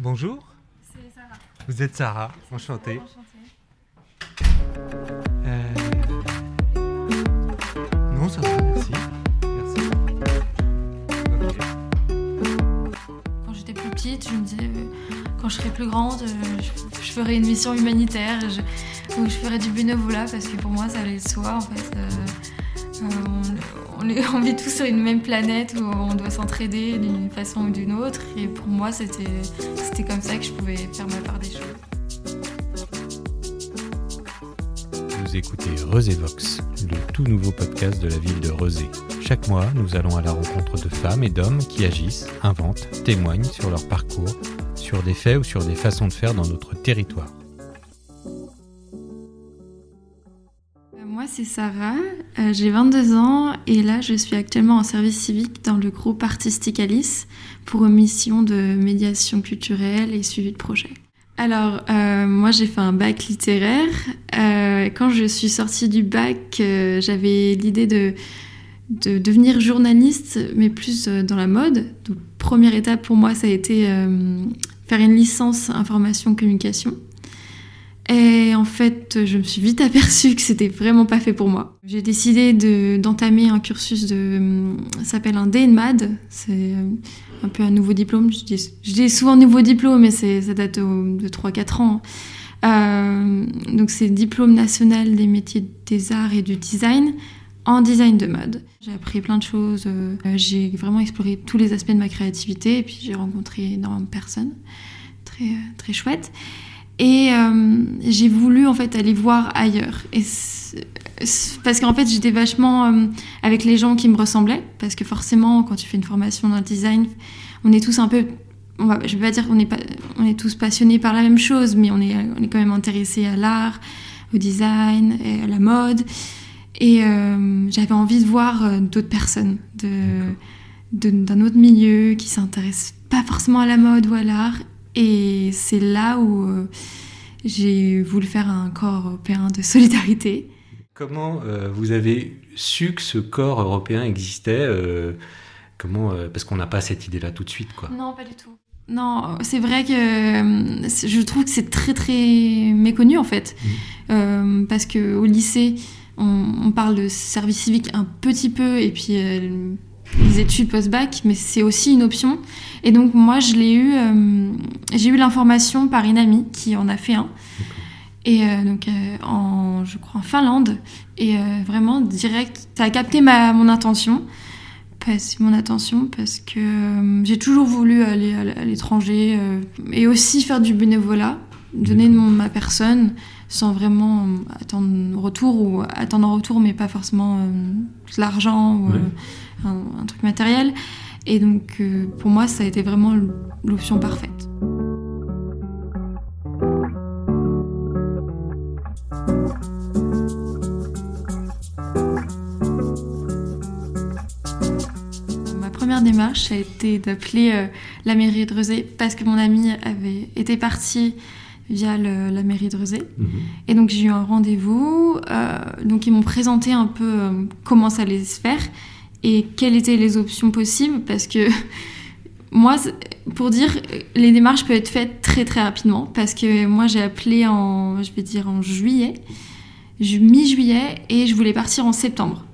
Bonjour. C'est Sarah. Vous êtes Sarah, enchantée. Enchantée. Euh, Non, ça va, merci. Merci. Quand j'étais plus petite, je me disais, euh, quand je serai plus grande, euh, je, je ferai une mission humanitaire, je, ou je ferai du bénévolat, parce que pour moi, ça allait de soi, en fait. Euh, euh, on, vit tous sur une même planète où on doit s'entraider d'une façon ou d'une autre, et pour moi, c'était comme ça que je pouvais faire ma part des choses. Vous écoutez Vox, le tout nouveau podcast de la ville de Rezé. Chaque mois, nous allons à la rencontre de femmes et d'hommes qui agissent, inventent, témoignent sur leur parcours, sur des faits ou sur des façons de faire dans notre territoire. C'est Sarah, euh, j'ai 22 ans et là, je suis actuellement en service civique dans le groupe artistique Alice pour une mission de médiation culturelle et suivi de projet. Alors, euh, moi, j'ai fait un bac littéraire. Euh, quand je suis sortie du bac, euh, j'avais l'idée de, de devenir journaliste, mais plus dans la mode. Donc, première étape pour moi, ça a été faire une licence information-communication. Et en fait, je me suis vite aperçue que c'était vraiment pas fait pour moi. J'ai décidé de- d'entamer un cursus de. hum, Ça s'appelle un DNMAD. C'est euh, un peu un nouveau diplôme. Je dis, je dis souvent nouveau diplôme, mais ça date de 3-4 ans. Euh, donc, c'est Diplôme national des métiers des arts et du design en design de mode. J'ai appris plein de choses. euh, J'ai vraiment exploré tous les aspects de ma créativité et puis j'ai rencontré énormément de personnes. Très, très chouette. Et euh, j'ai voulu en fait aller voir ailleurs. Et parce qu'en fait j'étais vachement euh, avec les gens qui me ressemblaient. Parce que forcément quand tu fais une formation dans le design, on est tous un peu... On va, je vais pas dire qu'on est, pas, on est tous passionnés par la même chose, mais on est, on est quand même intéressés à l'art, au design, et à la mode. Et euh, j'avais envie de voir d'autres personnes, de, de- d'un autre milieu qui s'intéressent pas forcément à la mode ou à l'art. Et c'est là où euh, j'ai voulu faire un corps européen de solidarité. Comment euh, vous avez su que ce corps européen existait euh, Comment euh, Parce qu'on n'a pas cette idée-là tout de suite, quoi. Non, pas du tout. Non, c'est vrai que je trouve que c'est très très méconnu en fait. Euh, parce que au lycée, on, on parle de service civique un petit peu et puis les études post-bac, mais c'est aussi une option. Et donc moi, je l'ai eu, euh, j'ai eu l'information par une amie qui en a fait un. Et euh, donc euh, en, je crois en Finlande. Et vraiment direct, ça a capté ma, mon intention. Parce, mon attention parce que j'ai toujours voulu aller à l'étranger et aussi faire du bénévolat, donner de mon, ma personne sans vraiment euh, attendre un retour ou attendre un retour mais pas forcément euh, de l'argent ou Ouais. euh, un, un truc matériel. Et donc pour moi ça a été vraiment l'option parfaite. Ma première démarche ça a été d'appeler euh, la mairie de Rezé parce que mon ami avait été parti via le- la mairie de Rezé. Mhm. Et donc j'ai eu un rendez-vous. euh, donc ils m'ont présenté un peu euh, comment ça allait se faire et quelles étaient les options possibles parce que moi, pour dire, les démarches peuvent être faites très très rapidement parce que moi j'ai appelé en, je vais dire en juillet, ju- mi-juillet et je voulais partir en septembre.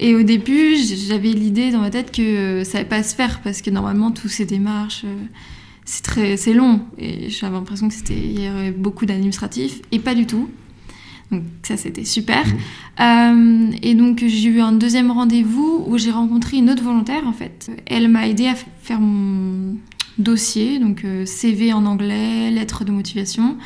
Et au début, j'avais l'idée dans ma tête que ça allait pas se faire parce que normalement, toutes ces démarches, euh, c'est très, c'est long. Et j'avais l'impression que c'était, il y aurait beaucoup d'administratifs et pas du tout. Donc ça, c'était super. Euh, et donc j'ai eu un deuxième rendez-vous où j'ai rencontré une autre volontaire en fait. Elle m'a aidé à faire mon dossier, donc euh, CV en anglais, lettre de motivation.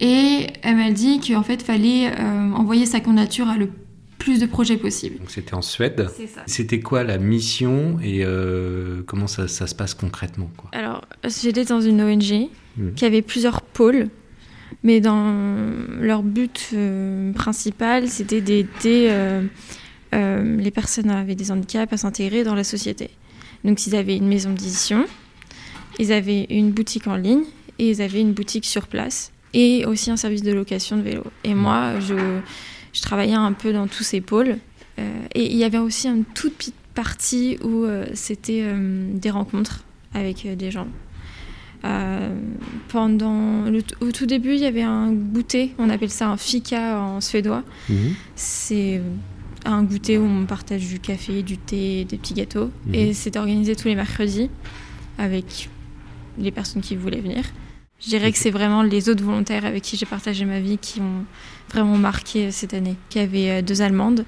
Et elle m'a dit qu'en fait, fallait euh, envoyer sa candidature à le plus de projets possible. Donc c'était en Suède. C'était quoi la mission et euh, comment ça, ça se passe concrètement, quoi? Alors, j'étais dans une ONG Mhm. qui avait plusieurs pôles, mais dans leur but euh, principal, c'était d'aider euh, euh, les personnes avec des handicaps à s'intégrer dans la société. Donc, ils avaient une maison d'édition, ils avaient une boutique en ligne et ils avaient une boutique sur place et aussi un service de location de vélo. Et moi, je, je travaillais un peu dans tous ces pôles. Euh, et il y avait aussi une toute petite partie où euh, c'était euh, des rencontres avec des gens. Pendant au tout début, il y avait un goûter, on appelle ça un fika en suédois. Mhm. C'est un goûter où on partage du café, du thé, des petits gâteaux. Mhm. Et c'était organisé tous les mercredis avec les personnes qui voulaient venir. Je dirais que c'est vraiment les autres volontaires avec qui j'ai partagé ma vie qui ont vraiment marqué cette année. Il y avait euh, deux Allemandes,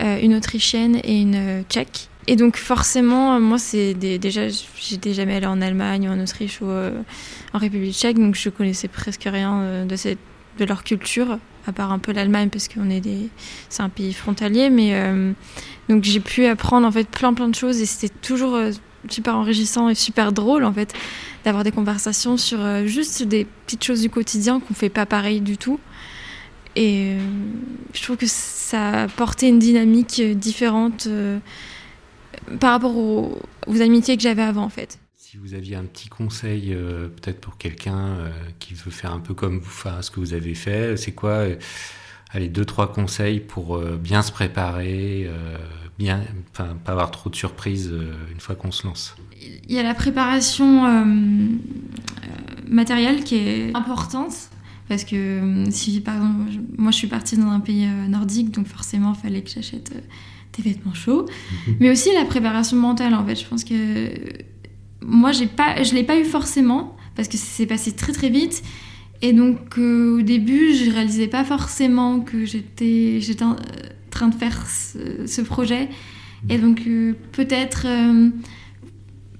euh, une Autrichienne et une euh, Tchèque. Et donc forcément, moi, c'est déjà, j'étais jamais allée en Allemagne ou en Autriche ou en République tchèque, donc je connaissais presque rien de, cette, de leur culture, à part un peu l'Allemagne parce qu'on est des, c'est un pays frontalier. Mais donc j'ai pu apprendre en fait plein plein de choses et c'était toujours super enrichissant et super drôle en fait d'avoir des conversations sur euh, juste des petites choses du quotidien qu'on fait pas pareil du tout. Et euh, je trouve que ça a porté une dynamique euh, différente par rapport aux, amitiés que j'avais avant en fait. Si vous aviez un petit conseil peut-être pour quelqu'un qui veut faire un peu comme vous, ce que vous avez fait, c'est quoi Allez, deux, trois conseils pour bien se préparer, bien, enfin, pas avoir trop de surprises une fois qu'on se lance? Il y a la préparation euh, euh, matérielle qui est importante. Parce que euh, si, par exemple, moi je suis partie dans un pays nordique, donc forcément il fallait que j'achète des vêtements chauds. Mais aussi la préparation mentale, en fait. Je pense que moi j'ai pas, je l'ai pas eu forcément, parce que c'est passé très très vite. Et donc au début, je réalisais pas forcément que j'étais en train de faire ce, projet. Et donc peut-être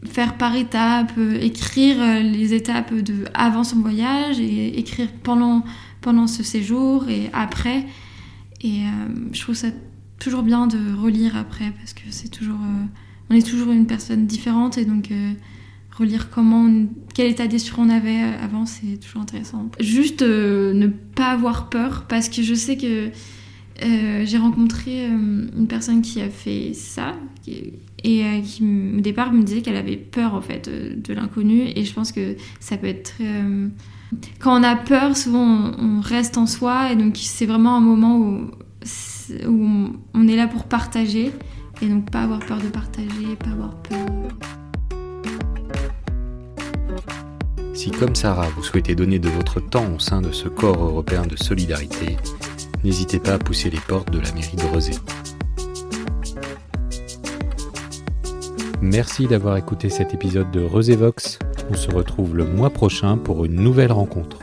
faire par étapes, euh, écrire euh, les étapes de avant son voyage et écrire pendant, pendant ce séjour et après. Et euh, je trouve ça toujours bien de relire après parce que c'est toujours, on est toujours une personne différente et donc relire comment, quel état d'esprit on avait avant, c'est toujours intéressant. Juste ne pas avoir peur parce que je sais que j'ai rencontré une personne qui a fait ça, et euh, qui au départ me disait qu'elle avait peur en fait de, l'inconnu et je pense que ça peut être euh, quand on a peur souvent on, reste en soi et donc c'est vraiment un moment où, où on est là pour partager et donc pas avoir peur de partager pas avoir peur si comme Sarah vous souhaitez donner de votre temps au sein de ce corps européen de solidarité n'hésitez pas à pousser les portes de la mairie de Rosé Merci d'avoir écouté cet épisode de Resévox. On se retrouve le mois prochain pour une nouvelle rencontre.